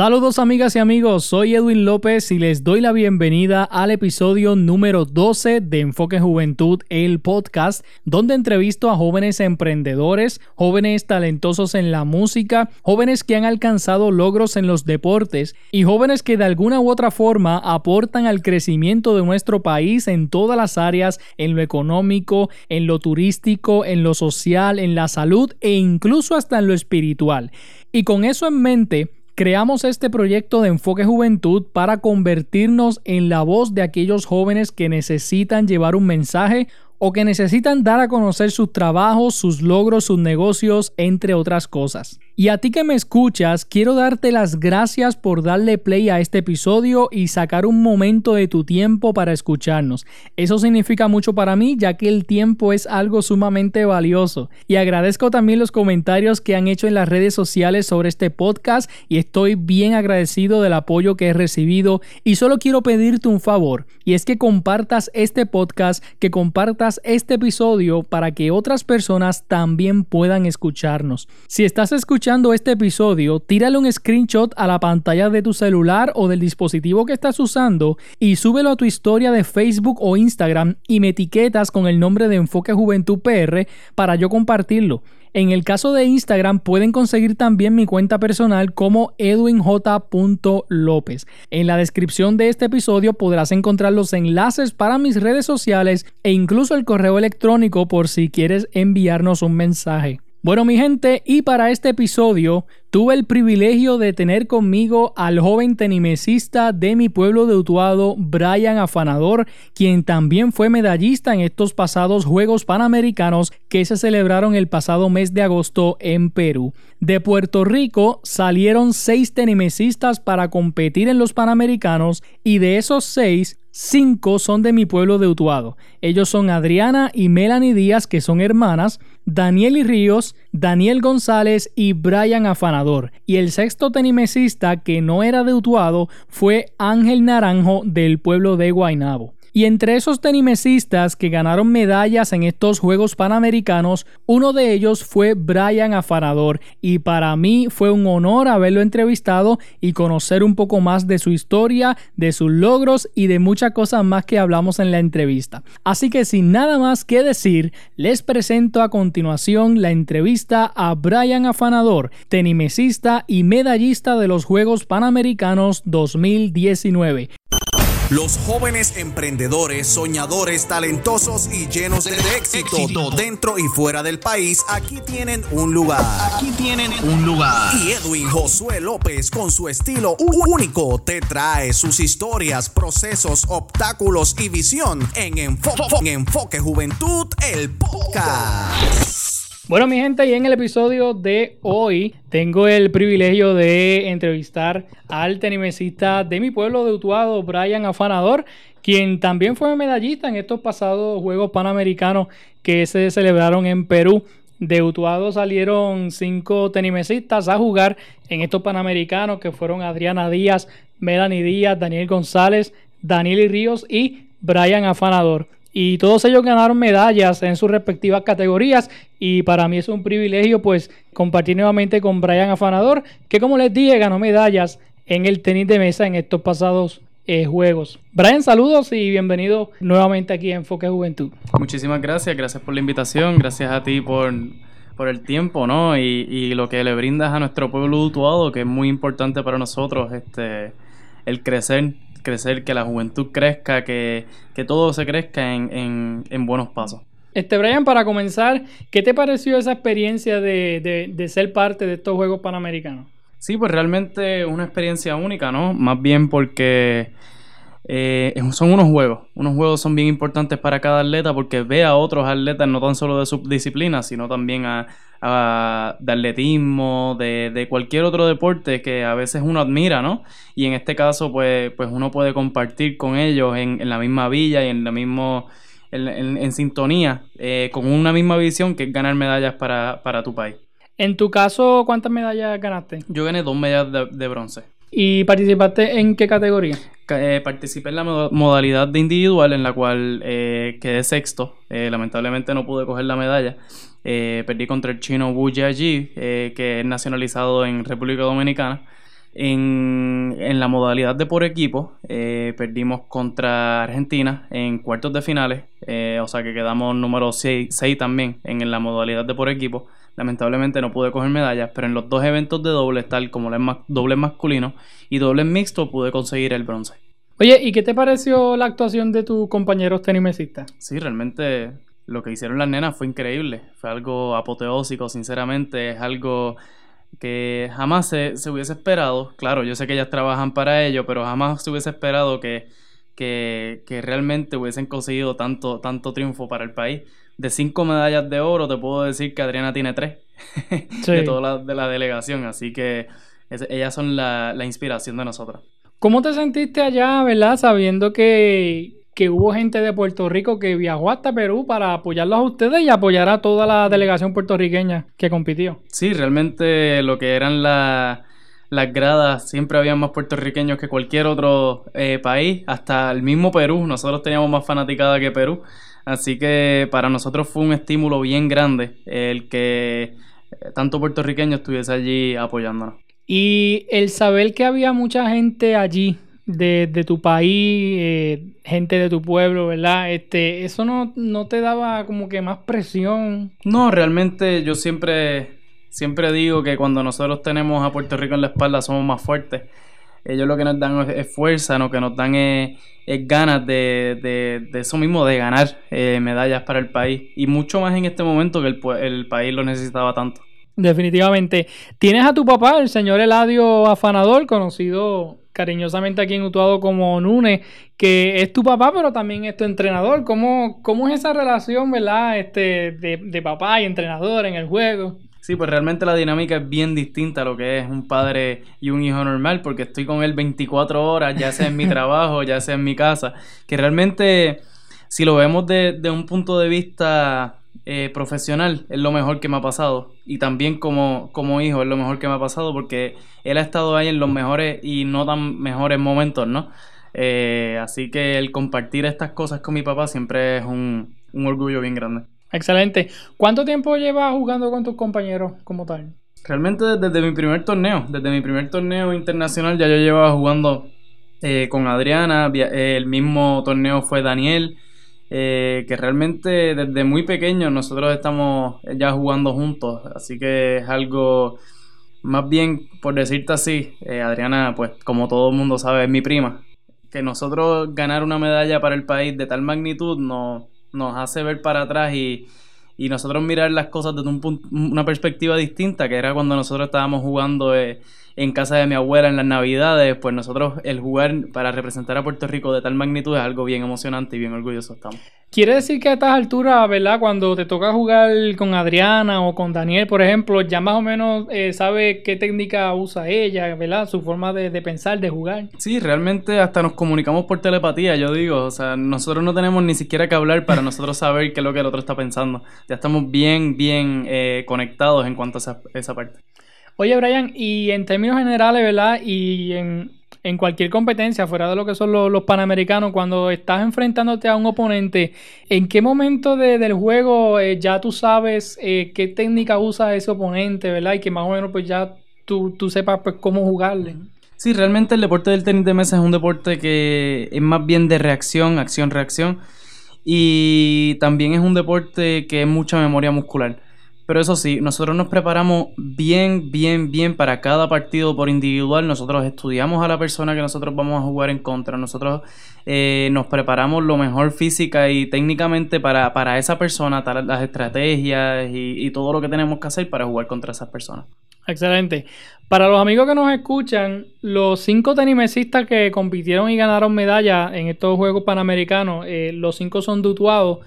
Saludos amigas y amigos, soy Edwin López y les doy la bienvenida al episodio número 12 de Enfoque Juventud, el podcast, donde entrevisto a jóvenes emprendedores, jóvenes talentosos en la música, jóvenes que han alcanzado logros en los deportes y jóvenes que de alguna u otra forma aportan al crecimiento de nuestro país en todas las áreas, en lo económico, en lo turístico, en lo social, en la salud e incluso hasta en lo espiritual. Y con eso en mente, Creamos este proyecto de Enfoque Juventud para convertirnos en la voz de aquellos jóvenes que necesitan llevar un mensaje o que necesitan dar a conocer sus trabajos, sus logros, sus negocios, entre otras cosas. Y a ti que me escuchas, quiero darte las gracias por darle play a este episodio y sacar un momento de tu tiempo para escucharnos. Eso significa mucho para mí ya que el tiempo es algo sumamente valioso. Y agradezco también los comentarios que han hecho en las redes sociales sobre este podcast y estoy bien agradecido del apoyo que he recibido y solo quiero pedirte un favor y es que compartas este podcast, que compartas este episodio para que otras personas también puedan escucharnos. Si estás escuchando este episodio, tírale un screenshot a la pantalla de tu celular o del dispositivo que estás usando y súbelo a tu historia de Facebook o Instagram y me etiquetas con el nombre de Enfoque Juventud PR para yo compartirlo. En el caso de Instagram pueden conseguir también mi cuenta personal como edwinj.lopez. En la descripción de este episodio podrás encontrar los enlaces para mis redes sociales e incluso el correo electrónico por si quieres enviarnos un mensaje. Bueno mi gente, y para este episodio tuve el privilegio de tener conmigo al joven tenimesista de mi pueblo de Utuado, Brian Afanador, quien también fue medallista en estos pasados Juegos Panamericanos que se celebraron el pasado mes de agosto en Perú. De Puerto Rico salieron seis tenimesistas para competir en los Panamericanos y de esos seis, cinco son de mi pueblo de Utuado. Ellos son Adriana y Melanie Díaz, que son hermanas, Daniel y Ríos, Daniel González y Brian Afanador. Y el sexto tenimesista que no era de Utuado fue Ángel Naranjo del pueblo de Guaynabo. Y entre esos tenimesistas que ganaron medallas en estos Juegos Panamericanos, uno de ellos fue Brian Afanador y para mí fue un honor haberlo entrevistado y conocer un poco más de su historia, de sus logros y de muchas cosas más que hablamos en la entrevista. Así que sin nada más que decir, les presento a continuación la entrevista a Brian Afanador, tenimesista y medallista de los Juegos Panamericanos 2019. Los jóvenes emprendedores, soñadores, talentosos y llenos de, éxito, dentro y fuera del país, aquí tienen un lugar. Aquí tienen un lugar. Y Edwin Josué López, con su estilo único, te trae sus historias, procesos, obstáculos y visión en Enfoque, en Enfoque Juventud, el podcast. Bueno, mi gente, y en el episodio de hoy tengo el privilegio de entrevistar al tenimesista de mi pueblo de Utuado, Brian Afanador, quien también fue medallista en estos pasados Juegos Panamericanos que se celebraron en Perú. De Utuado salieron cinco tenimesistas a jugar en estos Panamericanos, que fueron Adriana Díaz, Melanie Díaz, Daniel González, Daniel Ríos y Brian Afanador y todos ellos ganaron medallas en sus respectivas categorías y para mí es un privilegio pues compartir nuevamente con Brian Afanador que como les dije ganó medallas en el tenis de mesa en estos pasados eh, juegos. Brian, saludos y bienvenido nuevamente aquí a Enfoque Juventud. Muchísimas gracias, gracias por la invitación, gracias a ti por, por el tiempo, ¿no? Y, y, lo que le brindas a nuestro pueblo utuado, que es muy importante para nosotros, este, el crecer crecer, que la juventud crezca, que, todo se crezca en, buenos pasos. Este, Brian, para comenzar, ¿qué te pareció esa experiencia de, ser parte de estos Juegos Panamericanos? Sí, pues realmente una experiencia única, ¿no? Más bien porque eh, son unos juegos. Unos juegos son bien importantes para cada atleta porque ve a otros atletas no tan solo de su disciplina, sino también a, de atletismo, de, cualquier otro deporte que a veces uno admira, ¿no? Y en este caso, pues, pues uno puede compartir con ellos en, la misma villa y en la mismo, en, sintonía, eh, con una misma visión que es ganar medallas para, tu país. En tu caso, ¿cuántas medallas ganaste? Yo gané dos medallas de, bronce. ¿Y participaste en qué categoría? Eh, participé en la modalidad de individual en la cual eh, quedé sexto. lamentablemente no pude coger la medalla. Eh, perdí contra el chino Wu Jiaji, eh, que es nacionalizado en República Dominicana. En, en la modalidad de por equipo, eh, perdimos contra Argentina en cuartos de finales, eh, o sea que quedamos número 6, también en, la modalidad de por equipo. Lamentablemente no pude coger medallas, pero en los dos eventos de doble, tal como el doble masculino y doble mixto, pude conseguir el bronce. Oye, ¿y qué te pareció la actuación de tus compañeros tenimesistas? Sí, realmente lo que hicieron las nenas fue increíble. Fue algo apoteósico, sinceramente. Es algo que jamás se, hubiese esperado. Claro, yo sé que ellas trabajan para ello, pero jamás se hubiese esperado que, que, realmente hubiesen conseguido tanto, tanto triunfo para el país. De cinco medallas de oro, te puedo decir que Adriana tiene tres de toda la, de la delegación. Así que ellas son la, la inspiración de nosotros. ¿Cómo te sentiste allá, verdad? Sabiendo que, hubo gente de Puerto Rico que viajó hasta Perú para apoyarlos a ustedes y apoyar a toda la delegación puertorriqueña que compitió. Sí, realmente lo que eran las gradas, siempre había más puertorriqueños que cualquier otro eh, país, hasta el mismo Perú, nosotros teníamos más fanaticada que Perú, así que para nosotros fue un estímulo bien grande el que eh, tanto puertorriqueño estuviese allí apoyándonos. Y el saber que había mucha gente allí de, tu país, eh, gente de tu pueblo, ¿verdad? Este, ¿Eso no, no te daba como que más presión? No, realmente yo siempre, siempre digo que cuando nosotros tenemos a Puerto Rico en la espalda somos más fuertes. Ellos lo que nos dan es, fuerza, lo que nos dan es, ganas de, eso mismo, de ganar eh, medallas para el país. Y mucho más en este momento que el, el país lo necesitaba tanto. Definitivamente. Tienes a tu papá, el señor Eladio Afanador, conocido cariñosamente aquí en Utuado como Nune, que es tu papá, pero también es tu entrenador. ¿Cómo, cómo es esa relación, verdad, este, de, papá y entrenador en el juego? Sí, pues realmente la dinámica es bien distinta a lo que es un padre y un hijo normal, porque estoy con él 24 horas, ya sea en mi trabajo, ya sea en mi casa, que realmente, si lo vemos de, de un punto de vista eh, profesional es lo mejor que me ha pasado. Y también como, como hijo es lo mejor que me ha pasado porque él ha estado ahí en los mejores y no tan mejores momentos, ¿no? Eh, así que el compartir estas cosas con mi papá siempre es un, orgullo bien grande. Excelente. ¿Cuánto tiempo llevas jugando con tus compañeros como tal? Realmente desde, mi primer torneo, desde mi primer torneo internacional ya yo llevaba jugando eh, con Adriana, el mismo torneo fue Daniel, eh, que realmente desde muy pequeño nosotros estamos ya jugando juntos, así que es algo más bien, por decirte así, eh, Adriana, pues como todo el mundo sabe, es mi prima. Que nosotros ganar una medalla para el país de tal magnitud nos, nos hace ver para atrás y, y nosotros mirar las cosas desde un punto, una perspectiva distinta, que era cuando nosotros estábamos jugando eh, en casa de mi abuela en las navidades, pues nosotros el jugar para representar a Puerto Rico de tal magnitud es algo bien emocionante y bien orgulloso estamos. Quiere decir que a estas alturas, ¿verdad? Cuando te toca jugar con Adriana o con Daniel, por ejemplo, ya más o menos eh, sabe qué técnica usa ella, ¿verdad? Su forma de, pensar, de jugar. Sí, realmente hasta nos comunicamos por telepatía, yo digo. O sea, nosotros no tenemos ni siquiera que hablar para nosotros saber qué es lo que el otro está pensando. Ya estamos bien, bien eh, conectados en cuanto a esa, esa parte. Oye, Brian, y en términos generales, ¿verdad? Y en, en cualquier competencia, fuera de lo que son los, panamericanos, cuando estás enfrentándote a un oponente, ¿en qué momento del juego eh, ya tú sabes eh, qué técnica usa ese oponente, ¿verdad? Y que más o menos pues ya tú, tú sepas pues cómo jugarle. Sí, realmente el deporte del tenis de mesa es un deporte que es más bien de reacción, acción, reacción. Y también es un deporte que es mucha memoria muscular. Pero eso sí, nosotros nos preparamos bien, bien, bien para cada partido por individual. Nosotros estudiamos a la persona que nosotros vamos a jugar en contra. Nosotros eh, nos preparamos lo mejor física y técnicamente para, para esa persona, las estrategias y, todo lo que tenemos que hacer para jugar contra esas personas. Excelente. Para los amigos que nos escuchan, los cinco tenimesistas que compitieron y ganaron medalla en estos Juegos Panamericanos, eh, los cinco son dutuados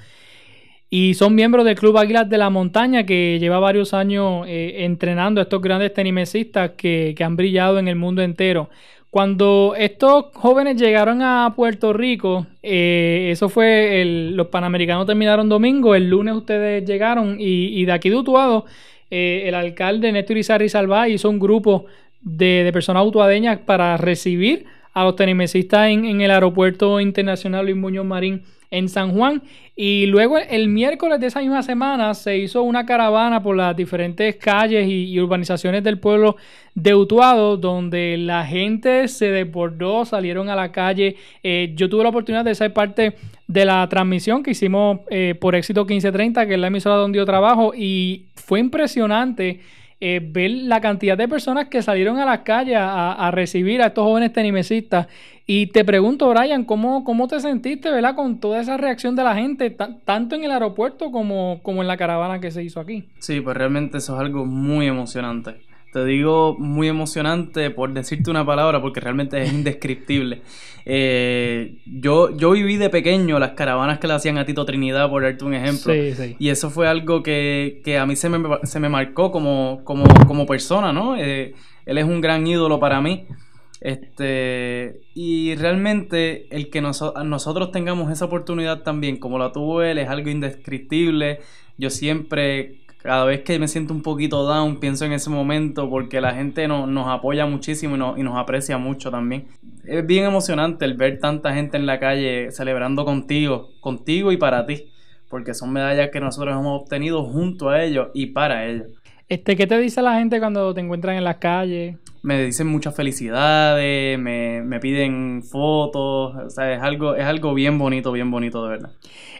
y son miembros del Club Águilas de la Montaña que lleva varios años eh, entrenando a estos grandes tenimesistas que, han brillado en el mundo entero. Cuando estos jóvenes llegaron a Puerto Rico, eh, eso fue, los Panamericanos terminaron domingo, el lunes ustedes llegaron y, de aquí de Utuado, eh, el alcalde Néstor Izarri Salvá hizo un grupo de, personas utuadeñas para recibir a los tenimesistas en, en el aeropuerto internacional Luis Muñoz Marín en San Juan. Y luego el miércoles de esa misma semana se hizo una caravana por las diferentes calles y, urbanizaciones del pueblo de Utuado, donde la gente se desbordó, salieron a la calle. Eh, yo tuve la oportunidad de ser parte de la transmisión que hicimos eh, por Éxito 1530, que es la emisora donde yo trabajo, y fue impresionante eh, ver la cantidad de personas que salieron a las calles a, recibir a estos jóvenes tenimesistas. Y te pregunto, Brian, ¿cómo, cómo te sentiste, ¿verdad? Con toda esa reacción de la gente, tanto en el aeropuerto como, como en la caravana que se hizo aquí. Sí, pues realmente eso es algo muy emocionante. Te digo muy emocionante por decirte una palabra porque realmente es indescriptible. Eh, yo, yo viví de pequeño las caravanas que le hacían a Tito Trinidad, por darte un ejemplo. Y eso fue algo que, a mí se me, se me marcó como, como, como persona, ¿no? Eh, él es un gran ídolo para mí. Este, y realmente el que nosotros tengamos esa oportunidad también, como la tuvo él, es algo indescriptible. Yo siempre cada vez que me siento un poquito down, pienso en ese momento porque la gente nos apoya muchísimo y, y, nos aprecia mucho también. Es bien emocionante el ver tanta gente en la calle celebrando contigo, contigo y para ti, porque son medallas que nosotros hemos obtenido junto a ellos y para ellos. Este, ¿Qué te dice la gente cuando te encuentran en la calle? Me dicen muchas felicidades, me, me piden fotos, o sea, es algo, es algo bien bonito, bien bonito de verdad.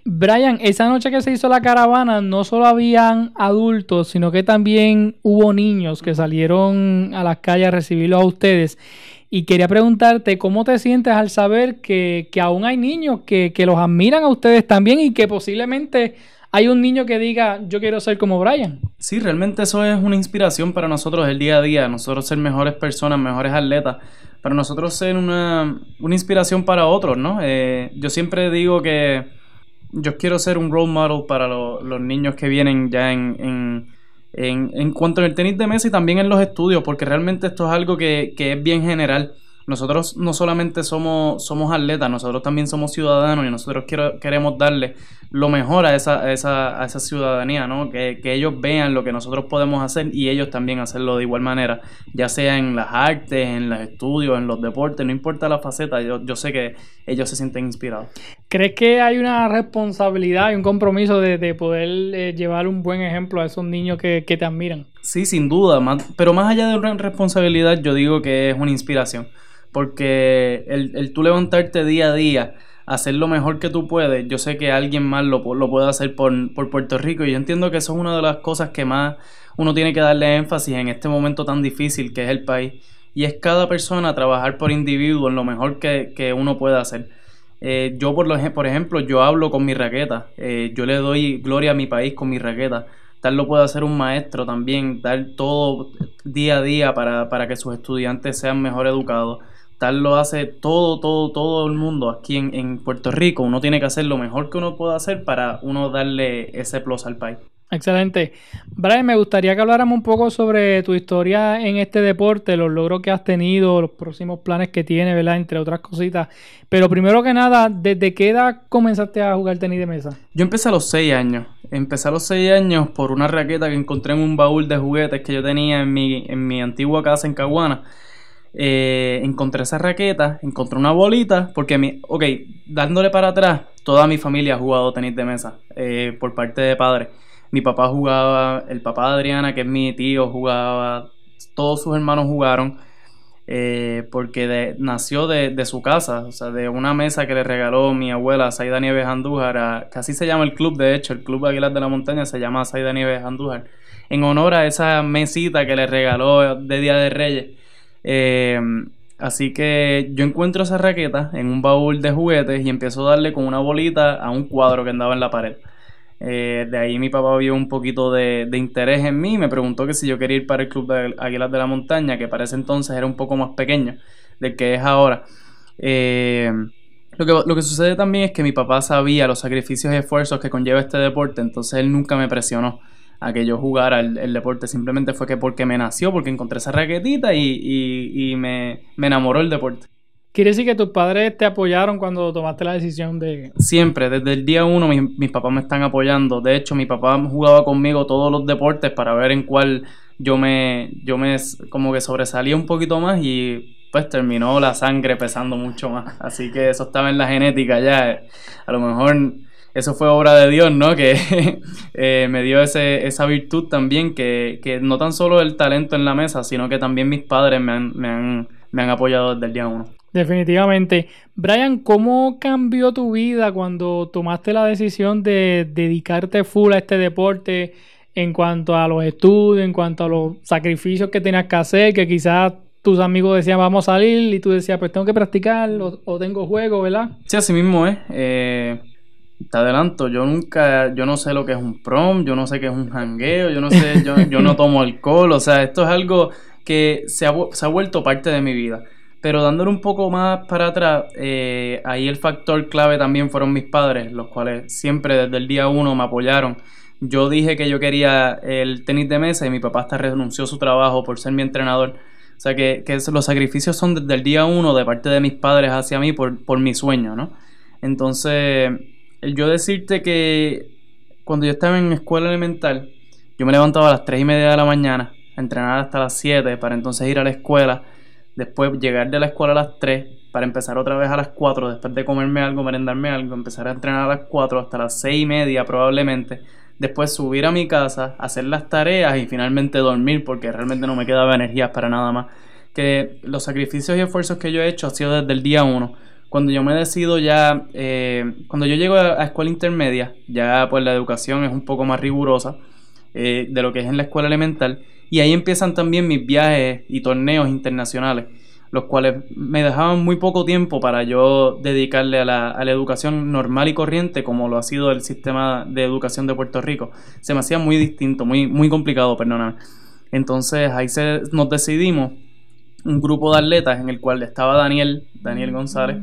Brian, esa noche que se hizo la caravana no solo habían adultos, sino que también hubo niños que salieron a las calles a recibirlos a ustedes. Y quería preguntarte cómo te sientes al saber que, aún hay niños que, que los admiran a ustedes también y que posiblemente hay un niño que diga, yo quiero ser como Brian. Sí, realmente eso es una inspiración para nosotros el día a día, nosotros ser mejores personas, mejores atletas, para nosotros ser una, una inspiración para otros, ¿no? Eh, yo siempre digo que yo quiero ser un role model para los niños que vienen ya en, en, en, en, cuanto al tenis de mesa y también en los estudios, porque realmente esto es algo que, que es bien general nosotros no solamente somos, somos atletas, nosotros también somos ciudadanos y nosotros quiero, queremos darle lo mejor a esa, a esa, a esa ciudadanía, ¿no? Que, ellos vean lo que nosotros podemos hacer y ellos también hacerlo de igual manera, ya sea en las artes, en los estudios, en los deportes, no importa la faceta, yo, yo sé que ellos se sienten inspirados. ¿Crees que hay una responsabilidad y un compromiso de, poder eh, llevar un buen ejemplo a esos niños que, que te admiran? Sí, sin duda, pero más allá de una responsabilidad, yo digo que es una inspiración porque el, el tú levantarte día a día, hacer lo mejor que tú puedes, yo sé que alguien más lo, lo puede hacer por, por Puerto Rico y yo entiendo que eso es una de las cosas que más uno tiene que darle énfasis en este momento tan difícil que es el país y es cada persona trabajar por individuo en lo mejor que, uno puede hacer. Eh, yo, por, lo, por ejemplo, yo hablo con mi raqueta, eh, yo le doy gloria a mi país con mi raqueta. Tal lo puede hacer un maestro también, dar todo día a día para, para que sus estudiantes sean mejor educados lo hace todo, todo, todo el mundo aquí en, en, Puerto Rico. Uno tiene que hacer lo mejor que uno pueda hacer para uno darle ese plus al país. Excelente. Brian, me gustaría que habláramos un poco sobre tu historia en este deporte, los logros que has tenido, los próximos planes que tienes, ¿verdad? Entre otras cositas. Pero primero que nada, ¿desde qué edad comenzaste a jugar tenis de mesa? Yo empecé a los 6 años. Empecé a los 6 años por una raqueta que encontré en un baúl de juguetes que yo tenía en mi, en mi antigua casa en Caguana. Eh, encontré esa raqueta, encontré una bolita, porque mi, ok, dándole para atrás, toda mi familia ha jugado tenis de mesa eh, por parte de padre. Mi papá jugaba, el papá de Adriana, que es mi tío, jugaba, todos sus hermanos jugaron, eh, porque nació de, su casa, o sea, de una mesa que le regaló mi abuela, Saida Nieves Andújar, que así se llama el club, de hecho, el Club Aguilar de la Montaña se llama Saida Nieves Andújar, en honor a esa mesita que le regaló de Día de Reyes. Eh, así que yo encuentro esa raqueta en un baúl de juguetes y empiezo a darle con una bolita a un cuadro que andaba en la pared. Eh, de ahí mi papá vio un poquito de, interés en mí y me preguntó que si yo quería ir para el Club de Águilas de la Montaña, que para ese entonces era un poco más pequeño del que es ahora. Eh, lo, que, lo que sucede también es que mi papá sabía los sacrificios y esfuerzos que conlleva este deporte, entonces él nunca me presionó a que yo jugara el, deporte. Simplemente fue que porque me nació, porque encontré esa raquetita y, me, enamoró el deporte. ¿Quiere decir que tus padres te apoyaron cuando tomaste la decisión de...? Siempre, desde el día uno mis, papás me están apoyando. De hecho, mi papá jugaba conmigo todos los deportes para ver en cuál yo me, yo me como que sobresalía un poquito más y pues terminó la sangre pesando mucho más. Así que eso estaba en la genética ya. A lo mejor eso fue obra de Dios, ¿no? Que eh, me dio ese, esa virtud también, que, que, no tan solo el talento en la mesa, sino que también mis padres me han, me han, me han apoyado desde el día uno. Definitivamente. Brian, ¿cómo cambió tu vida cuando tomaste la decisión de dedicarte full a este deporte en cuanto a los estudios, en cuanto a los sacrificios que tenías que hacer, que quizás tus amigos decían vamos a salir y tú decías pues tengo que practicar o, tengo juego, ¿verdad? Sí, así mismo es. Eh, te adelanto, yo nunca, yo no sé lo que es un prom, yo no sé qué es un jangueo, yo no sé, yo, no tomo alcohol, o sea, esto es algo que se ha, se ha vuelto parte de mi vida. Pero dándole un poco más para atrás, eh, ahí el factor clave también fueron mis padres, los cuales siempre desde el día uno me apoyaron. Yo dije que yo quería el tenis de mesa y mi papá hasta renunció a su trabajo por ser mi entrenador. O sea que, que los sacrificios son desde el día uno de parte de mis padres hacia mí por, por mi sueño, ¿no? Entonces, yo decirte que cuando yo estaba en escuela elemental, yo me levantaba a las 3 y media de la mañana a entrenar hasta las 7 para entonces ir a la escuela después llegar de la escuela a las 3 para empezar otra vez a las 4, después de comerme algo, merendarme algo, empezar a entrenar a las 4 hasta las 6 y media probablemente, después subir a mi casa, hacer las tareas y finalmente dormir porque realmente no me quedaba energía para nada más. Que los sacrificios y esfuerzos que yo he hecho ha sido desde el día 1. Cuando yo me decido ya, eh, cuando yo llego a, escuela intermedia, ya pues la educación es un poco más rigurosa eh, de lo que es en la escuela elemental, y ahí empiezan también mis viajes y torneos internacionales, los cuales me dejaban muy poco tiempo para yo dedicarle a la, educación normal y corriente, como lo ha sido el sistema de educación de Puerto Rico. Se me hacía muy distinto, muy, muy complicado, perdóname. Entonces ahí se, nos decidimos un grupo de atletas en el cual estaba Daniel, Daniel González,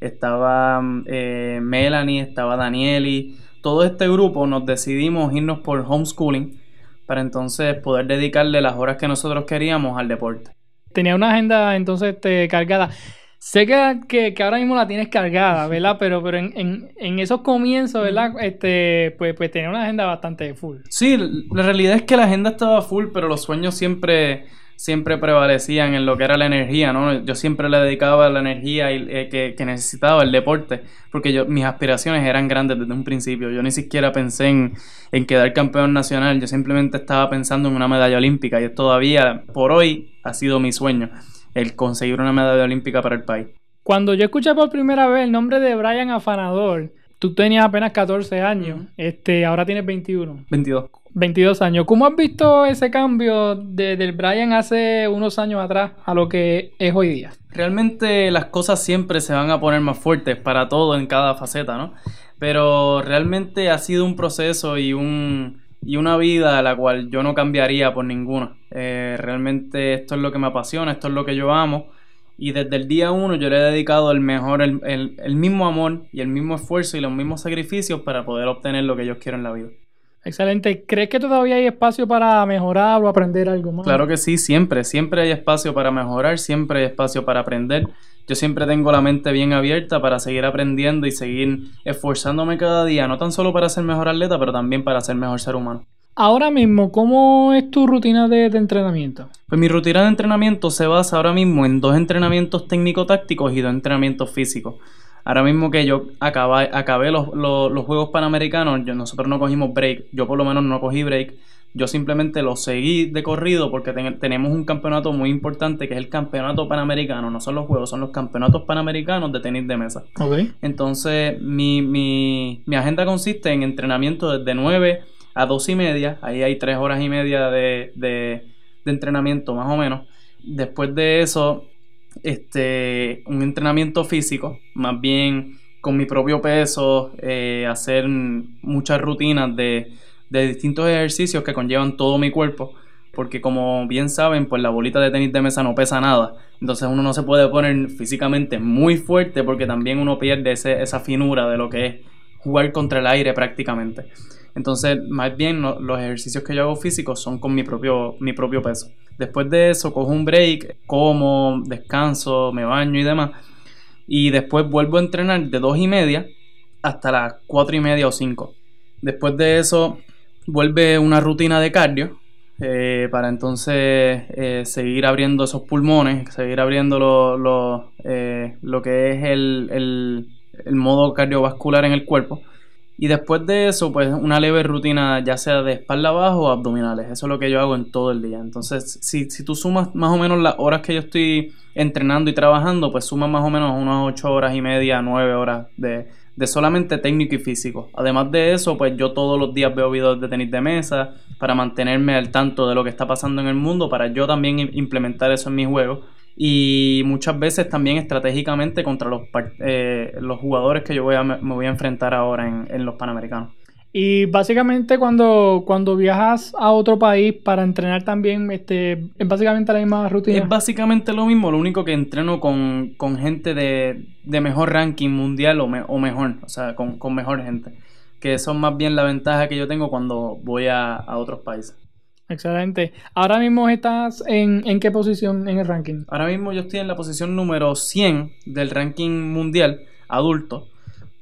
estaba eh, Melanie, estaba Danieli. Todo este grupo nos decidimos irnos por homeschooling para entonces poder dedicarle las horas que nosotros queríamos al deporte. Tenía una agenda entonces este, cargada. Sé que, que, ahora mismo la tienes cargada, ¿verdad? Pero, pero en, en, esos comienzos, ¿verdad? Este, pues, pues tenía una agenda bastante full. Sí, la realidad es que la agenda estaba full, pero los sueños siempre siempre prevalecían en lo que era la energía, ¿no? Yo siempre le dedicaba la energía y, eh, que, necesitaba el deporte, porque yo, mis aspiraciones eran grandes desde un principio. Yo ni siquiera pensé en, en quedar campeón nacional, yo simplemente estaba pensando en una medalla olímpica y todavía, por hoy, ha sido mi sueño, el conseguir una medalla olímpica para el país. Cuando yo escuché por primera vez el nombre de Brian Afanador, tú tenías apenas 14 años, este, ahora tienes 21. 22. 22 años. ¿Cómo has visto ese cambio de, del Brian hace unos años atrás a lo que es hoy día? Realmente las cosas siempre se van a poner más fuertes para todo en cada faceta, ¿no? Pero realmente ha sido un proceso y un y una vida a la cual yo no cambiaría por ninguna. Eh, realmente esto es lo que me apasiona, esto es lo que yo amo. Y desde el día uno yo le he dedicado el mejor, el, el mismo amor y el mismo esfuerzo y los mismos sacrificios para poder obtener lo que yo quiero en la vida. Excelente. ¿Crees que todavía hay espacio para mejorar o aprender algo más? Claro que sí, siempre. Siempre hay espacio para mejorar, siempre hay espacio para aprender. Yo siempre tengo la mente bien abierta para seguir aprendiendo y seguir esforzándome cada día, no tan solo para ser mejor atleta, pero también para ser mejor ser humano. Ahora mismo, ¿cómo es tu rutina de, de entrenamiento? Pues mi rutina de entrenamiento se basa ahora mismo en dos entrenamientos técnico-tácticos y dos entrenamientos físicos. Ahora mismo que yo acabé, acabé los, Juegos Panamericanos, nosotros no cogimos break, yo por lo menos no cogí break, yo simplemente lo seguí de corrido porque tenemos un campeonato muy importante que es el Campeonato Panamericano, no son los Juegos, son los Campeonatos Panamericanos de tenis de mesa. Entonces mi, mi, mi agenda consiste en entrenamiento desde 9 a 2 y media, ahí hay 3 horas y media de, de entrenamiento más o menos. Después de eso este, un entrenamiento físico, más bien con mi propio peso, eh, hacer muchas rutinas de, de distintos ejercicios que conllevan todo mi cuerpo porque como bien saben, pues la bolita de tenis de mesa no pesa nada. Entonces uno no se puede poner físicamente muy fuerte porque también uno pierde esa finura de lo que es jugar contra el aire prácticamente. Entonces, más bien los ejercicios que yo hago físicos son con mi propio, mi propio peso. Después de eso, cojo un break, como, descanso, me baño y demás. Y después vuelvo a entrenar de dos y media hasta las cuatro y media o cinco. Después de eso, vuelve una rutina de cardio, eh, para entonces eh, seguir abriendo esos pulmones, seguir abriendo lo, lo, eh, lo que es el, el, el modo cardiovascular en el cuerpo. Y después de eso, pues una leve rutina, ya sea de espalda abajo o abdominales. Eso es lo que yo hago en todo el día. Entonces, si, si tú sumas más o menos las horas que yo estoy entrenando y trabajando, pues sumas más o menos unas 8 horas y media, 9 horas de, de solamente técnico y físico. Además de eso, pues yo todos los días veo videos de tenis de mesa para mantenerme al tanto de lo que está pasando en el mundo, para yo también implementar eso en mis juegos y muchas veces también estratégicamente contra los, eh, los jugadores que yo voy a, me voy a enfrentar ahora en, en, los Panamericanos. Y básicamente cuando, cuando viajas a otro país para entrenar también, este, es básicamente la misma rutina. Es básicamente lo mismo, lo único que entreno con, con gente de, de, mejor ranking mundial o, me, o mejor, o sea, con, con, mejor gente. Que son más bien la ventaja que yo tengo cuando voy a, a otros países. Excelente. Ahora mismo estás en, en, qué posición en el ranking? Ahora mismo yo estoy en la posición número 100 del ranking mundial adulto.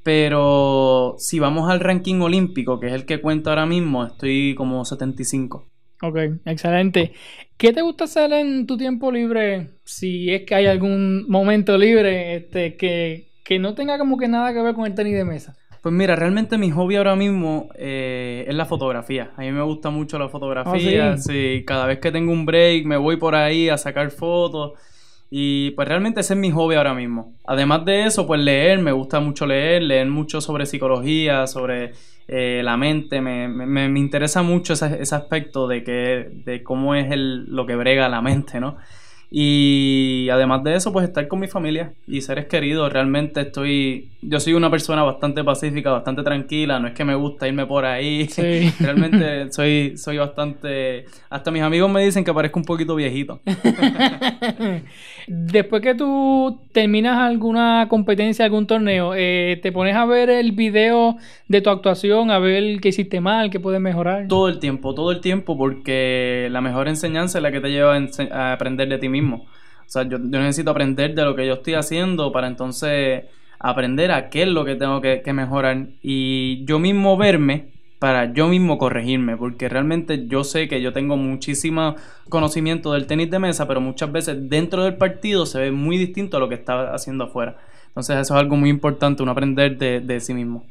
Pero si vamos al ranking olímpico, que es el que cuento ahora mismo, estoy como 75. Ok, excelente. ¿Qué te gusta hacer en tu tiempo libre? Si es que hay algún momento libre este, que, que no tenga como que nada que ver con el tenis de mesa. Pues mira, realmente mi hobby ahora mismo eh, es la fotografía. A mí me gusta mucho la fotografía. ¿Oh, sí? sí? cada vez que tengo un break me voy por ahí a sacar fotos. Y pues realmente ese es mi hobby ahora mismo. Además de eso, pues leer, me gusta mucho leer, leer mucho sobre psicología, sobre eh, la mente. Me, me, me interesa mucho ese, ese, aspecto de, que, de cómo es el, lo que brega la mente, ¿no? Y además de eso, pues estar con mi familia y seres queridos. Realmente estoy. Yo soy una persona bastante pacífica, bastante tranquila. No es que me gusta irme por ahí. Sí. Realmente soy, soy bastante. Hasta mis amigos me dicen que parezco un poquito viejito. Después que tú terminas alguna competencia, algún torneo, eh, te pones a ver el video de tu actuación, a ver qué hiciste mal, qué puedes mejorar. Todo el tiempo, todo el tiempo, porque la mejor enseñanza es la que te lleva a, a aprender de ti mismo. O sea, yo, necesito aprender de lo que yo estoy haciendo para entonces aprender a qué es lo que tengo que, mejorar y yo mismo verme para yo mismo corregirme, porque realmente yo sé que yo tengo muchísimo conocimiento del tenis de mesa, pero muchas veces dentro del partido se ve muy distinto a lo que está haciendo afuera. Entonces eso es algo muy importante, un aprender de, de sí mismo.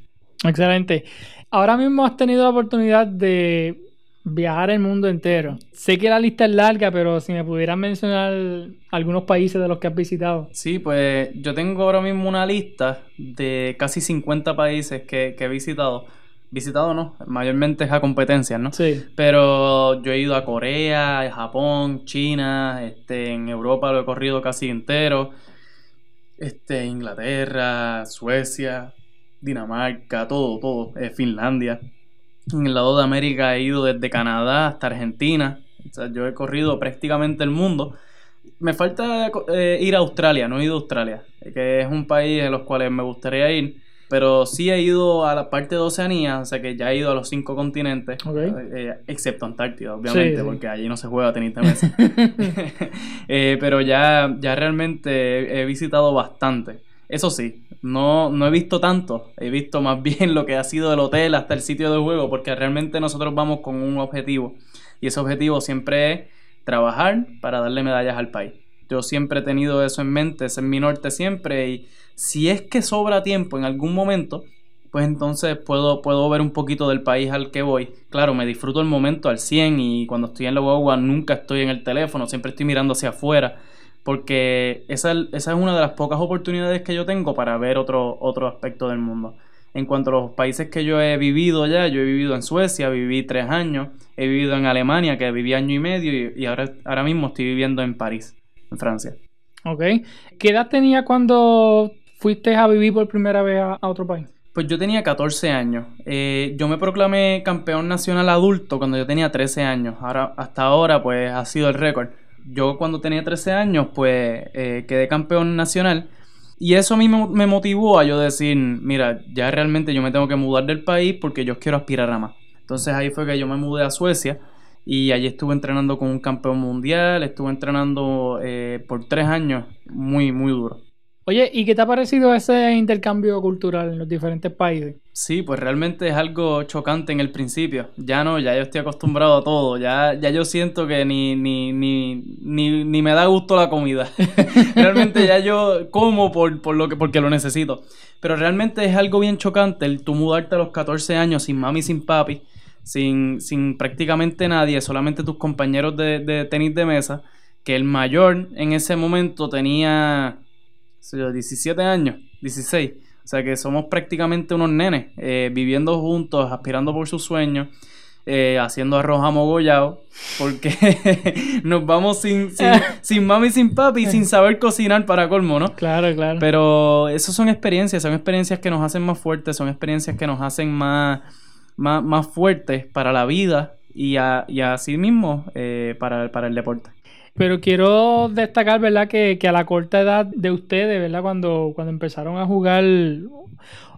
Excelente. Ahora mismo has tenido la oportunidad de viajar el mundo entero. Sé que la lista es larga, pero si me pudieras mencionar algunos países de los que has visitado. Sí, pues yo tengo ahora mismo una lista de casi 50 países que, que he visitado visitado no, mayormente es a competencias, ¿no? Sí. Pero yo he ido a Corea, Japón, China, este, en Europa lo he corrido casi entero, este, Inglaterra, Suecia, Dinamarca, todo, todo, eh, Finlandia. En el lado de América he ido desde Canadá hasta Argentina, o sea, yo he corrido prácticamente el mundo. Me falta eh, ir a Australia, no he ido a Australia, que es un país en los cuales me gustaría ir pero sí he ido a la parte de Oceanía, o sea que ya he ido a los cinco continentes, okay. eh, excepto Antártida, obviamente, sí. porque allí no se juega tenis de mesa. eh, pero ya, ya realmente he visitado bastante. Eso sí, no, no he visto tanto, he visto más bien lo que ha sido el hotel hasta el sitio de juego, porque realmente nosotros vamos con un objetivo, y ese objetivo siempre es trabajar para darle medallas al país. Yo siempre he tenido eso en mente, ese es mi norte siempre, y si es que sobra tiempo en algún momento, pues entonces puedo, puedo ver un poquito del país al que voy. Claro, me disfruto el momento al 100 y cuando estoy en la guagua nunca estoy en el teléfono, siempre estoy mirando hacia afuera, porque esa, esa es una de las pocas oportunidades que yo tengo para ver otro, otro aspecto del mundo. En cuanto a los países que yo he vivido ya, yo he vivido en Suecia, viví tres años, he vivido en Alemania, que viví año y medio, y, y ahora, ahora mismo estoy viviendo en París, en Francia. Ok. ¿Qué edad tenía cuando fuiste a vivir por primera vez a, a otro país? Pues yo tenía 14 años. Eh, yo me proclamé campeón nacional adulto cuando yo tenía 13 años. Ahora, hasta ahora, pues ha sido el récord. Yo cuando tenía 13 años, pues eh, quedé campeón nacional. Y eso a mí me motivó a yo decir, mira, ya realmente yo me tengo que mudar del país porque yo quiero aspirar a más. Entonces ahí fue que yo me mudé a Suecia y allí estuve entrenando con un campeón mundial, estuve entrenando eh, por tres años muy, muy duro. Oye, ¿y qué te ha parecido ese intercambio cultural en los diferentes países? Sí, pues realmente es algo chocante en el principio. Ya no, ya yo estoy acostumbrado a todo. Ya, ya yo siento que ni, ni, ni, ni, me da gusto la comida. realmente ya yo como por, por lo que, porque lo necesito. Pero realmente es algo bien chocante el tú mudarte a los 14 años sin mami, sin papi, sin, sin prácticamente nadie, solamente tus compañeros de, de tenis de mesa. Que el mayor en ese momento tenía 17 años, 16. O sea que somos prácticamente unos nenes, eh, viviendo juntos, aspirando por sus sueños, eh, haciendo arroz amogollado, porque nos vamos sin, sin, sin mami, sin papi, sin saber cocinar para colmo, ¿no? Claro, claro. Pero esas son experiencias, son experiencias que nos hacen más fuertes, son experiencias que nos hacen más, más, más fuertes para la vida y, a, y así mismo eh, para, para el deporte. Pero quiero destacar, ¿verdad? Que, que, a la corta edad de ustedes, ¿verdad? Cuando, cuando empezaron a jugar,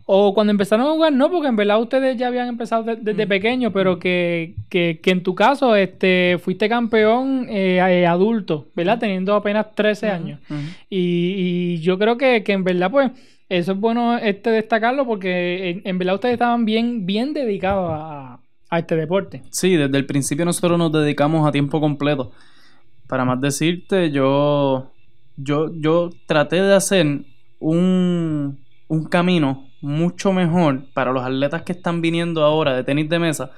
o cuando empezaron a jugar, no, porque en verdad ustedes ya habían empezado de, desde pequeño, pero que, que, que, en tu caso este, fuiste campeón eh, eh, adulto, ¿verdad? Teniendo apenas 13 años. Uh -huh. y, y, yo creo que, que en verdad, pues, eso es bueno este destacarlo porque en, en verdad ustedes estaban bien, bien dedicados a, a este deporte. Sí, desde el principio nosotros nos dedicamos a tiempo completo para más decirte, yo, yo, yo traté de hacer un, un camino mucho mejor para los atletas que están viniendo ahora de tenis de mesa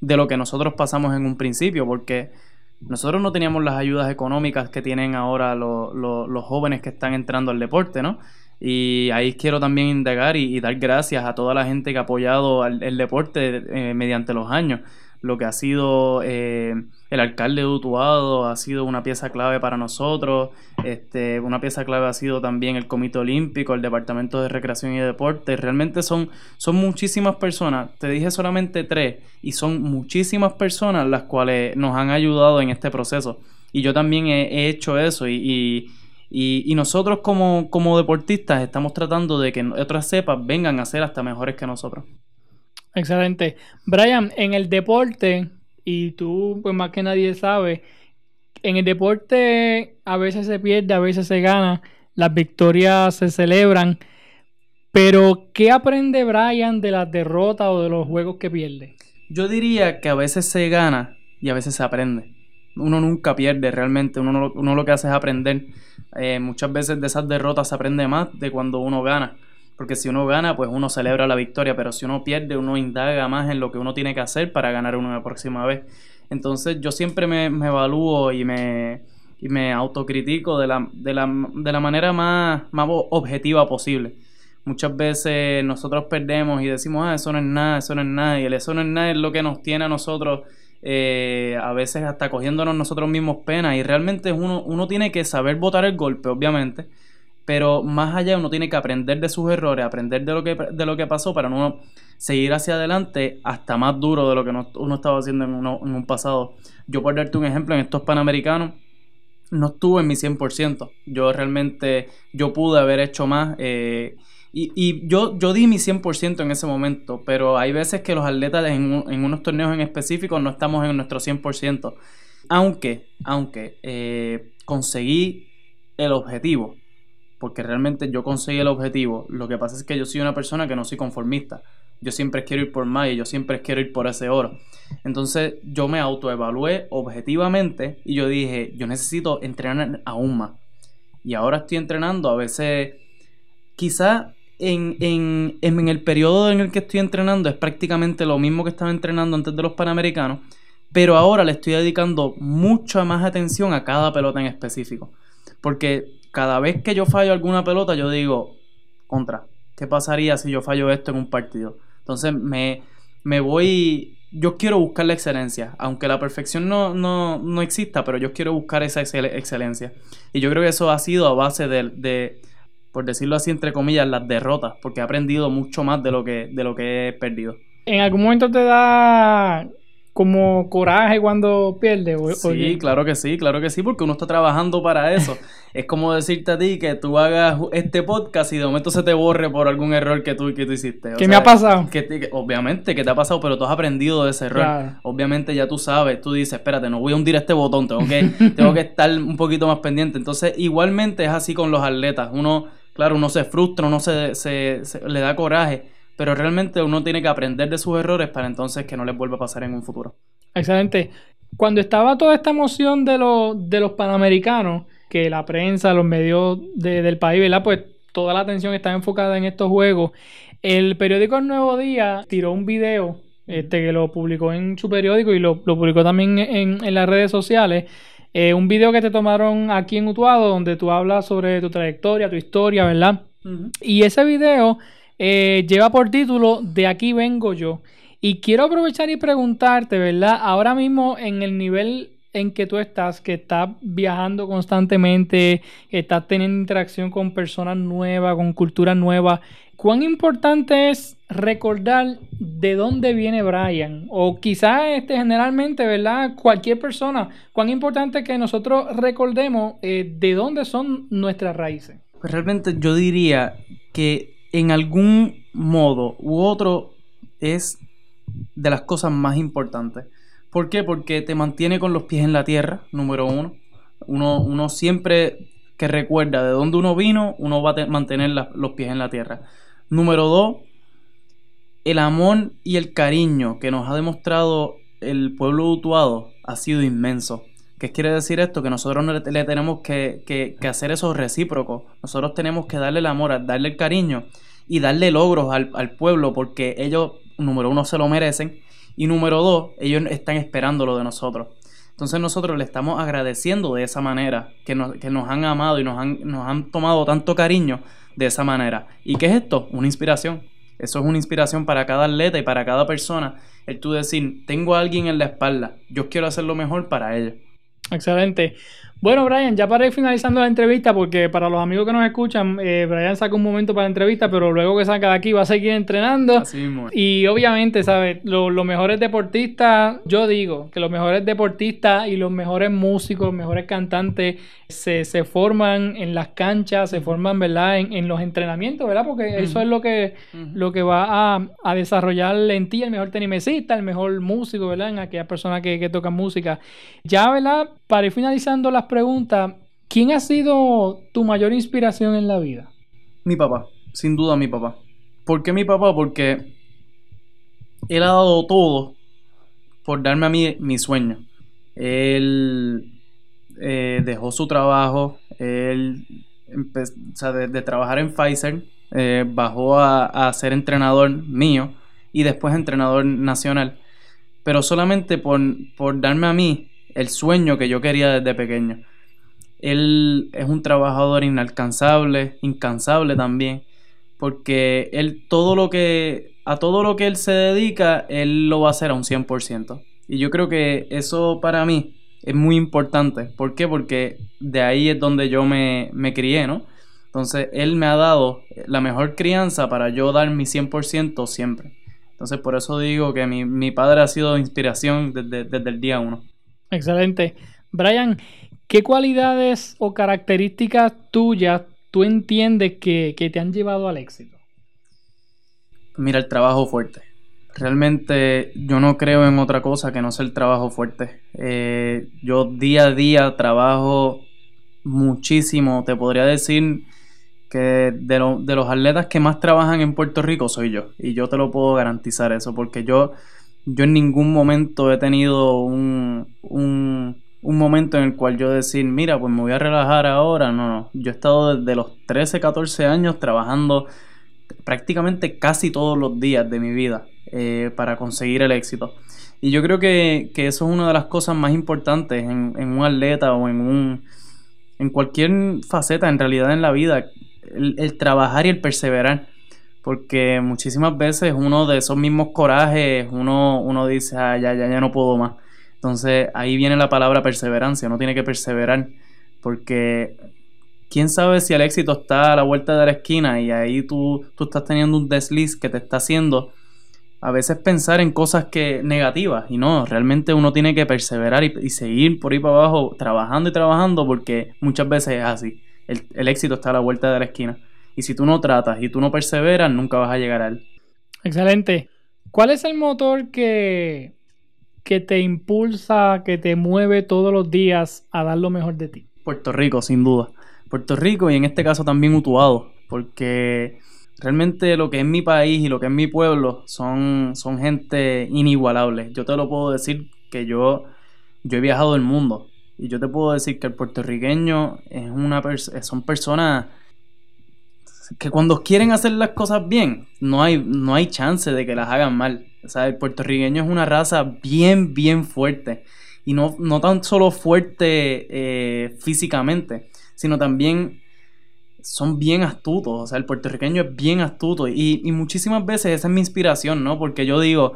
de lo que nosotros pasamos en un principio, porque nosotros no teníamos las ayudas económicas que tienen ahora lo, lo, los jóvenes que están entrando al deporte, ¿no? Y ahí quiero también indagar y, y dar gracias a toda la gente que ha apoyado al, el deporte eh, mediante los años lo que ha sido eh, el alcalde de Utuado ha sido una pieza clave para nosotros, este, una pieza clave ha sido también el Comité Olímpico, el Departamento de Recreación y Deporte, realmente son, son muchísimas personas, te dije solamente tres, y son muchísimas personas las cuales nos han ayudado en este proceso, y yo también he, he hecho eso, y, y nosotros como, como deportistas estamos tratando de que otras cepas vengan a ser hasta mejores que nosotros. Excelente. Brian, en el deporte, y tú pues más que nadie sabe, en el deporte a veces se pierde, a veces se gana, las victorias se celebran, pero ¿qué aprende Brian de las derrotas o de los juegos que pierde? Yo diría que a veces se gana y a veces se aprende. Uno nunca pierde realmente, uno, no, uno lo que hace es aprender. Eh, muchas veces de esas derrotas se aprende más de cuando uno gana. Porque si uno gana, pues uno celebra la victoria, pero si uno pierde, uno indaga más en lo que uno tiene que hacer para ganar una próxima vez. Entonces yo siempre me, me evalúo y me, y me autocritico de la, de la, de la manera más, más objetiva posible. Muchas veces nosotros perdemos y decimos, ah, eso no es nada, eso no es nada, y el eso no es nada es lo que nos tiene a nosotros, eh, a veces hasta cogiéndonos nosotros mismos pena, y realmente uno, uno tiene que saber botar el golpe, obviamente, pero más allá uno tiene que aprender de sus errores, aprender de lo que, de lo que pasó para uno seguir hacia adelante hasta más duro de lo que uno estaba haciendo en, un pasado. Yo por darte un ejemplo, en estos Panamericanos no estuve en mi 100%. Yo realmente, yo pude haber hecho más. Eh, y, y yo, yo di mi 100% en ese momento, pero hay veces que los atletas en, en unos torneos en específico no estamos en nuestro 100%. Aunque, aunque eh, conseguí el objetivo porque realmente yo conseguí el objetivo. Lo que pasa es que yo soy una persona que no soy conformista. Yo siempre quiero ir por más y yo siempre quiero ir por ese oro. Entonces yo me autoevalué objetivamente y yo dije, yo necesito entrenar aún más. Y ahora estoy entrenando, a veces quizá en, en, en el periodo en el que estoy entrenando es prácticamente lo mismo que estaba entrenando antes de los Panamericanos, pero ahora le estoy dedicando mucha más atención a cada pelota en específico. Porque cada vez que yo fallo alguna pelota, yo digo, contra, ¿qué pasaría si yo fallo esto en un partido? Entonces me, me voy, yo quiero buscar la excelencia, aunque la perfección no, no, no exista, pero yo quiero buscar esa excelencia. Y yo creo que eso ha sido a base de, por decirlo así, entre comillas, las derrotas, porque he aprendido mucho más de lo que, de lo que he perdido. ¿En algún momento te da como coraje cuando pierde? O, sí, claro que sí, claro que sí, porque uno está trabajando para eso. es como decirte a ti que tú hagas este podcast y de momento se te borre por algún error que tú, que tú hiciste. O ¿Qué sea, me ha pasado? Que, que, obviamente que te ha pasado, pero tú has aprendido de ese error. Claro. Obviamente ya tú sabes, tú dices, espérate, no voy a hundir este botón, tengo que, tengo que estar un poquito más pendiente. Entonces, igualmente es así con los atletas. Uno claro, uno se frustra, uno se, se, se- le da coraje, pero realmente uno tiene que aprender de sus errores para entonces que no les vuelva a pasar en un futuro. Excelente. Cuando estaba toda esta emoción de, los de los panamericanos, que la prensa, los medios de- del país, ¿verdad? Pues toda la atención estaba enfocada en estos juegos. El periódico El Nuevo Día tiró un video este, que lo publicó en su periódico y lo, lo publicó también en, en las redes sociales. Eh, un video que te tomaron aquí en Utuado, donde tú hablas sobre tu trayectoria, tu historia, ¿verdad? Y ese video eh, lleva por título De aquí vengo yo. Y quiero aprovechar y preguntarte, ¿verdad? Ahora mismo en el nivel en que tú estás, que estás viajando constantemente, estás teniendo interacción con personas nuevas, con culturas nuevas, ¿cuán importante es recordar de dónde viene Brian? O quizás este, generalmente, ¿verdad? Cualquier persona, ¿cuán importante es que nosotros recordemos eh, de dónde son nuestras raíces? Pues realmente yo diría que en algún modo u otro es de las cosas más importantes. ¿Por qué? Porque te mantiene con los pies en la tierra, número uno. Uno, siempre que recuerda de dónde uno vino, uno va a te- mantener los pies en la tierra. Número dos, el amor y el cariño que nos ha demostrado el pueblo Utuado ha sido inmenso. ¿Qué quiere decir esto? Que nosotros no le, tenemos que, hacer eso recíproco. Nosotros tenemos que darle el amor, darle el cariño y darle logros al, pueblo porque ellos, número uno, se lo merecen y número dos, ellos están esperándolo de nosotros. Entonces nosotros le estamos agradeciendo de esa manera, que nos, han amado y nos han, tomado tanto cariño de esa manera. ¿Y qué es esto? Una inspiración. Eso es una inspiración para cada atleta y para cada persona. El tú decir, tengo a alguien en la espalda, yo quiero hacer lo mejor para ellos. Excelente. Bueno, Brian, ya para ir finalizando la entrevista, porque para los amigos que nos escuchan, eh, Brian saca un momento para la entrevista, pero luego que saca de aquí va a seguir entrenando. Así mismo. Y obviamente, ¿sabes? Lo- los mejores deportistas, yo digo que los mejores deportistas y los mejores músicos, los mejores cantantes se, se forman en las canchas, se forman, ¿verdad? En, en los entrenamientos, ¿verdad? Porque eso es lo que, lo que va a, a desarrollar en ti el mejor tenimesista, el mejor músico, ¿verdad? En aquellas personas que, que tocan música. Ya, ¿verdad? Para ir finalizando las preguntas, ¿quién ha sido tu mayor inspiración en la vida? Mi papá, sin duda mi papá. ¿Por qué mi papá? Porque él ha dado todo por darme a mí mi sueño. Él eh, dejó su trabajo, él empe- o sea, de, de trabajar en Pfizer, eh, bajó a, a ser entrenador mío y después entrenador nacional. Pero solamente por, por darme a mí el sueño que yo quería desde pequeño. Él es un trabajador inalcanzable, incansable también, porque él todo lo que a todo lo que él se dedica, él lo va a hacer a un 100%. Y yo creo que eso para mí es muy importante. ¿Por qué? Porque de ahí es donde yo me, me crié, ¿no? Entonces, él me ha dado la mejor crianza para yo dar mi 100% siempre. Entonces, por eso digo que mi, mi padre ha sido inspiración desde, desde el día uno. Excelente. Brian, ¿qué cualidades o características tuyas tú entiendes que, que te han llevado al éxito? Mira, el trabajo fuerte. Realmente yo no creo en otra cosa que no el trabajo fuerte. Eh, yo día a día trabajo muchísimo. Te podría decir que de, lo- de los atletas que más trabajan en Puerto Rico soy yo. Y yo te lo puedo garantizar eso, porque yo, yo en ningún momento he tenido un, un, un momento en el cual yo decir, mira, pues me voy a relajar ahora. No, no. Yo he estado desde los 13, 14 años trabajando prácticamente casi todos los días de mi vida eh, para conseguir el éxito. Y yo creo que, que eso es una de las cosas más importantes en, en un atleta o en un en cualquier faceta en realidad en la vida, el, el trabajar y el perseverar. Porque muchísimas veces uno de esos mismos corajes, uno, uno dice, ah, ya, ya, ya no puedo más. Entonces ahí viene la palabra perseverancia, uno tiene que perseverar. Porque quién sabe si el éxito está a la vuelta de la esquina y ahí tú, tú estás teniendo un desliz que te está haciendo a veces pensar en cosas que negativas y no, realmente uno tiene que perseverar y, y seguir por ahí para abajo trabajando y trabajando porque muchas veces es así, el, el éxito está a la vuelta de la esquina y si tú no tratas y tú no perseveras nunca vas a llegar a él. Excelente. ¿Cuál es el motor que, que te impulsa, que te mueve todos los días a dar lo mejor de ti? Puerto Rico, sin duda. Puerto Rico y en este caso también Utuado, porque realmente lo que es mi país y lo que es mi pueblo son, son gente inigualable. Yo te lo puedo decir que yo, yo he viajado el mundo y yo te puedo decir que el puertorriqueño es una son personas que cuando quieren hacer las cosas bien, no hay, no hay chance de que las hagan mal. O sea, el puertorriqueño es una raza bien, bien fuerte. Y no, no tan solo fuerte eh, físicamente, sino también son bien astutos. O sea, el puertorriqueño es bien astuto. Y, muchísimas veces esa es mi inspiración, ¿no? Porque yo digo,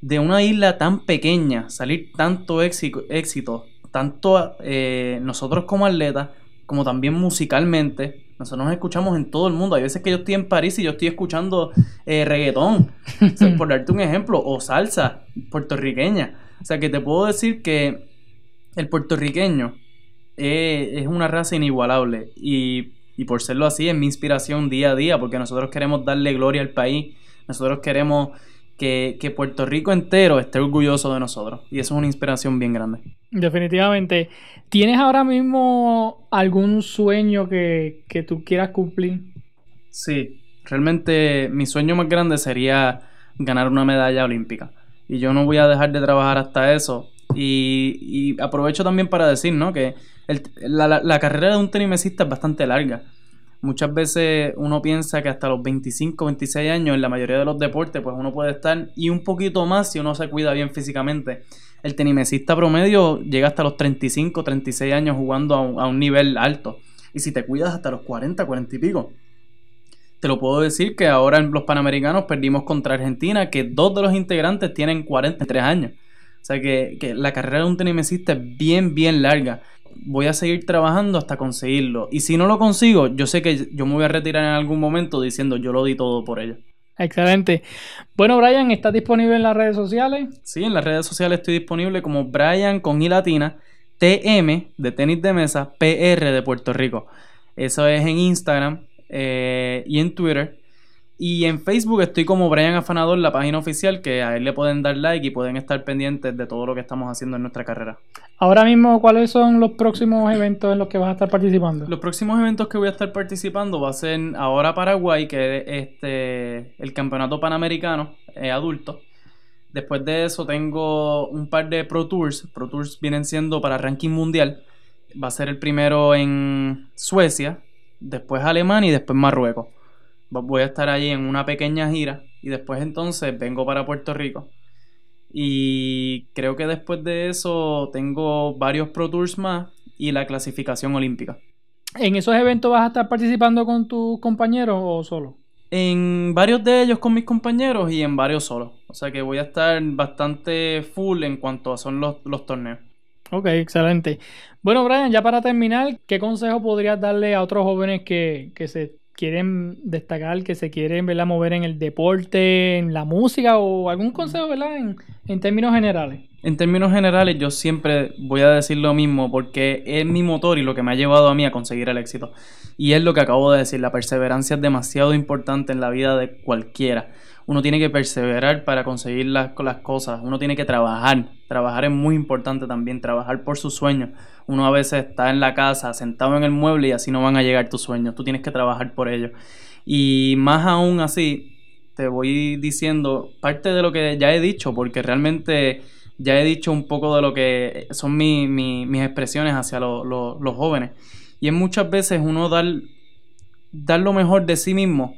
de una isla tan pequeña, salir tanto éxito, éxito tanto eh, nosotros como atletas, como también musicalmente, nosotros nos escuchamos en todo el mundo. Hay veces que yo estoy en París y yo estoy escuchando eh, reggaetón, por darte un ejemplo, o salsa puertorriqueña. O sea que te puedo decir que el puertorriqueño es una raza inigualable y, y por serlo así es mi inspiración día a día porque nosotros queremos darle gloria al país, nosotros queremos que, que, Puerto Rico entero esté orgulloso de nosotros. Y eso es una inspiración bien grande. Definitivamente. ¿Tienes ahora mismo algún sueño que, que tú quieras cumplir? Sí, realmente mi sueño más grande sería ganar una medalla olímpica. Y yo no voy a dejar de trabajar hasta eso. Y, y aprovecho también para decir, ¿no? Que la, la, la, carrera de un tenimesista es bastante larga. Muchas veces uno piensa que hasta los 25, 26 años en la mayoría de los deportes pues uno puede estar y un poquito más si uno se cuida bien físicamente. El tenimesista promedio llega hasta los 35, 36 años jugando a un, a un nivel alto. Y si te cuidas hasta los 40, 40 y pico. Te lo puedo decir que ahora en los Panamericanos perdimos contra Argentina, que dos de los integrantes tienen 43 años. O sea que, que la carrera de un tenimesista es bien, bien larga voy a seguir trabajando hasta conseguirlo. Y si no lo consigo, yo sé que yo me voy a retirar en algún momento diciendo yo lo di todo por ello. Excelente. Bueno, Brian, ¿estás disponible en las redes sociales? Sí, en las redes sociales estoy disponible como Brian con I latina, TM de tenis de mesa, PR de Puerto Rico. Eso es en Instagram eh, y en Twitter. Y en Facebook estoy como Brian Afanador, la página oficial, que a él le pueden dar like y pueden estar pendientes de todo lo que estamos haciendo en nuestra carrera. Ahora mismo, ¿cuáles son los próximos eventos en los que vas a estar participando? Los próximos eventos que voy a estar participando va a ser ahora Paraguay, que es este, el campeonato panamericano eh, adulto. Después de eso tengo un par de Pro Tours. Pro Tours vienen siendo para ranking mundial. Va a ser el primero en Suecia, después Alemania y después Marruecos voy a estar allí en una pequeña gira y después entonces vengo para Puerto Rico. Y creo que después de eso tengo varios Pro Tours más y la clasificación olímpica. ¿En esos eventos vas a estar participando con tus compañeros o solo? En varios de ellos con mis compañeros y en varios solos. O sea que voy a estar bastante full en cuanto a son los, los torneos. Ok, excelente. Bueno, Brian, ya para terminar, ¿qué consejo podrías darle a otros jóvenes que, que se quieren destacar, que se quieren ¿verdad? mover en el deporte, en la música o algún consejo ¿verdad? En, en, términos generales? En términos generales yo siempre voy a decir lo mismo porque es mi motor y lo que me ha llevado a mí a conseguir el éxito. Y es lo que acabo de decir, la perseverancia es demasiado importante en la vida de cualquiera. Uno tiene que perseverar para conseguir las, las cosas, uno tiene que trabajar. Trabajar es muy importante también, trabajar por sus sueños uno a veces está en la casa sentado en el mueble y así no van a llegar tus sueños. Tú tienes que trabajar por ello. Y más aún así, te voy diciendo parte de lo que ya he dicho, porque realmente ya he dicho un poco de lo que son mis expresiones hacia los jóvenes. Y es muchas veces uno dar, dar lo mejor de sí mismo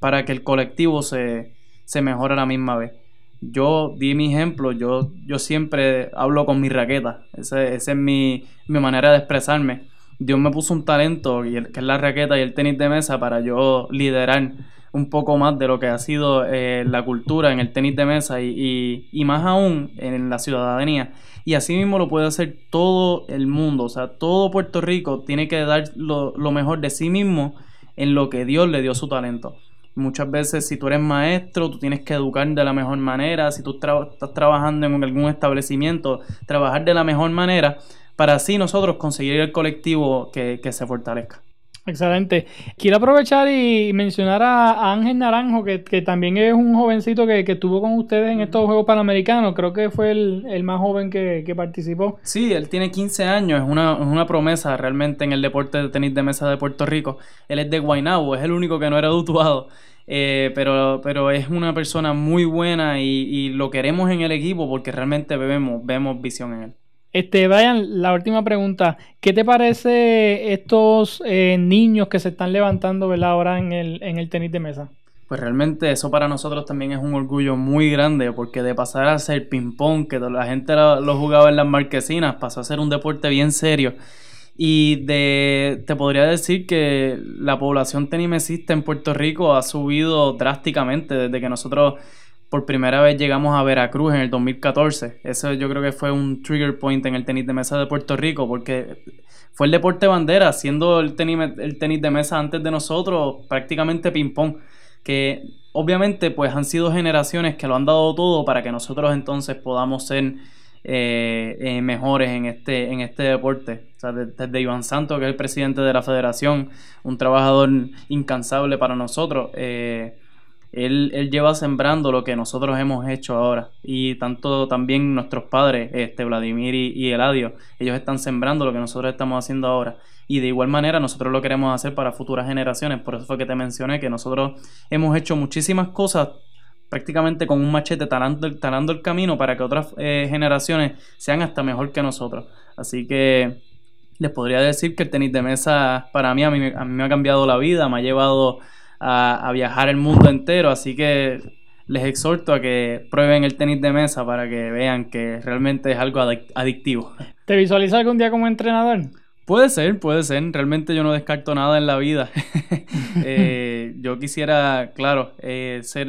para que el colectivo se, se mejore a la misma vez yo di mi ejemplo, yo, yo siempre hablo con mi raqueta, esa es mi, manera de expresarme. Dios me puso un talento, que es la raqueta y el tenis de mesa, para yo liderar un poco más de lo que ha sido eh, la cultura en el tenis de mesa y, más aún en la ciudadanía. Y así mismo lo puede hacer todo el mundo, o sea, todo Puerto Rico tiene que dar lo, lo mejor de sí mismo en lo que Dios le dio su talento. Muchas veces si tú eres maestro, tú tienes que educar de la mejor manera. Si tú estás trabajando en algún establecimiento, trabajar de la mejor manera para así nosotros conseguir el colectivo que, se fortalezca. Excelente. Quiero aprovechar y mencionar a Ángel Naranjo, que, también es un jovencito que, estuvo con ustedes en estos Juegos Panamericanos. Creo que fue el, más joven que, participó. Sí, él tiene 15 años, es una, una, promesa realmente en el deporte de tenis de mesa de Puerto Rico. Él es de Guaynabo, es el único que no era dutuado. Eh, pero, pero es una persona muy buena y, y, lo queremos en el equipo porque realmente vemos, vemos visión en él. Este, Brian, la última pregunta. ¿Qué te parece estos eh, niños que se están levantando ¿verdad? ahora en el, en el tenis de mesa? Pues realmente eso para nosotros también es un orgullo muy grande, porque de pasar a ser ping-pong, que la gente lo, jugaba en las marquesinas, pasó a ser un deporte bien serio. Y de, te podría decir que la población tenimesista en Puerto Rico ha subido drásticamente desde que nosotros por primera vez llegamos a Veracruz en el 2014. Eso yo creo que fue un trigger point en el tenis de mesa de Puerto Rico, porque fue el deporte bandera, siendo el tenis, el tenis de mesa antes de nosotros prácticamente ping-pong, que obviamente pues han sido generaciones que lo han dado todo para que nosotros entonces podamos ser eh, eh, mejores en este, en este deporte. O sea, desde Iván Santos, que es el presidente de la federación, un trabajador incansable para nosotros. Eh, él, él, lleva sembrando lo que nosotros hemos hecho ahora. Y tanto también nuestros padres, este, Vladimir y, Eladio, ellos están sembrando lo que nosotros estamos haciendo ahora. Y de igual manera nosotros lo queremos hacer para futuras generaciones. Por eso fue que te mencioné que nosotros hemos hecho muchísimas cosas prácticamente con un machete talando, el camino para que otras eh, generaciones sean hasta mejor que nosotros. Así que les podría decir que el tenis de mesa para a mí, a mí me ha cambiado la vida, me ha llevado a, viajar el mundo entero, así que les exhorto a que prueben el tenis de mesa para que vean que realmente es algo adictivo. ¿Te visualizas algún día como entrenador? Puede ser, puede ser. Realmente yo no descarto nada en la vida. Eh, yo quisiera, claro, eh, ser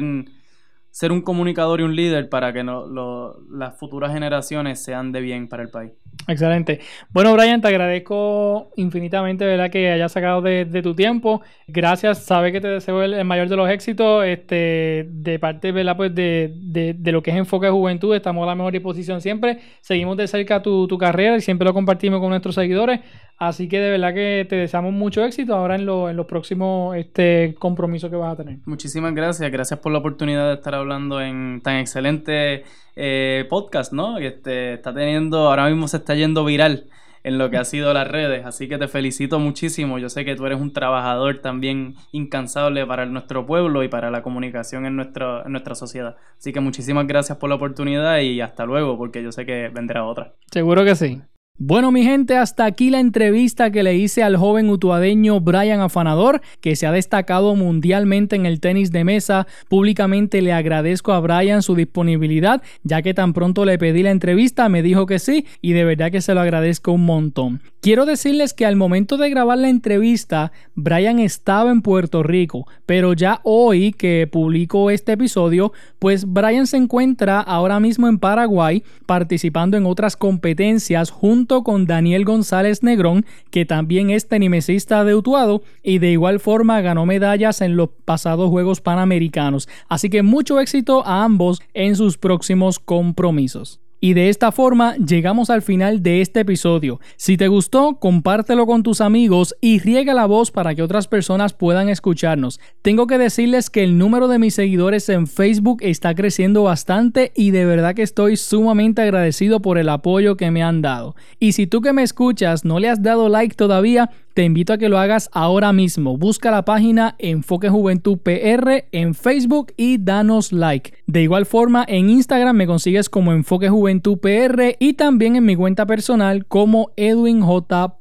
ser un comunicador y un líder para que no, las futuras generaciones sean de bien para el país. Excelente. Bueno, Brian, te agradezco infinitamente, ¿verdad? Que hayas sacado de, tu tiempo. Gracias, sabe que te deseo el, mayor de los éxitos. Este, de parte, ¿verdad? Pues de, de, lo que es enfoque de juventud, estamos a la mejor disposición siempre. Seguimos de cerca tu, tu carrera y siempre lo compartimos con nuestros seguidores. Así que de verdad que te deseamos mucho éxito ahora en, en los próximos este, compromisos que vas a tener. Muchísimas gracias. Gracias por la oportunidad de estar hablando en tan excelente eh, podcast, ¿no? Este, está teniendo, ahora mismo se está yendo viral en lo que ha sido las redes. Así que te felicito muchísimo. Yo sé que tú eres un trabajador también incansable para nuestro pueblo y para la comunicación en, nuestro, en nuestra sociedad. Así que muchísimas gracias por la oportunidad y hasta luego, porque yo sé que vendrá otra. Seguro que sí. Bueno, mi gente, hasta aquí la entrevista que le hice al joven utuadeño Brian Afanador, que se ha destacado mundialmente en el tenis de mesa. Públicamente le agradezco a Brian su disponibilidad, ya que tan pronto le pedí la entrevista, me dijo que sí, y de verdad que se lo agradezco un montón. Quiero decirles que al momento de grabar la entrevista, Brian estaba en Puerto Rico, pero ya hoy que publico este episodio, pues Brian se encuentra ahora mismo en Paraguay participando en otras competencias junto con Daniel González Negrón, que también es tenimesista de Utuado y de igual forma ganó medallas en los pasados Juegos Panamericanos. Así que mucho éxito a ambos en sus próximos compromisos. Y de esta forma llegamos al final de este episodio. Si te gustó, compártelo con tus amigos y riega la voz para que otras personas puedan escucharnos. Tengo que decirles que el número de mis seguidores en Facebook está creciendo bastante y de verdad que estoy sumamente agradecido por el apoyo que me han dado. Y si tú que me escuchas no le has dado like todavía, te invito a que lo hagas ahora mismo. Busca la página Enfoque Juventud PR en Facebook y danos like. De igual forma, en Instagram me consigues como Enfoque Juventud PR y también en mi cuenta personal como Edwin J.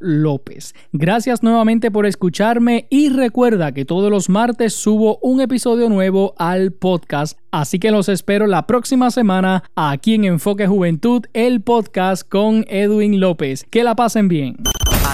López. Gracias nuevamente por escucharme y recuerda que todos los martes subo un episodio nuevo al podcast. Así que los espero la próxima semana aquí en Enfoque Juventud, el podcast con Edwin López. Que la pasen bien.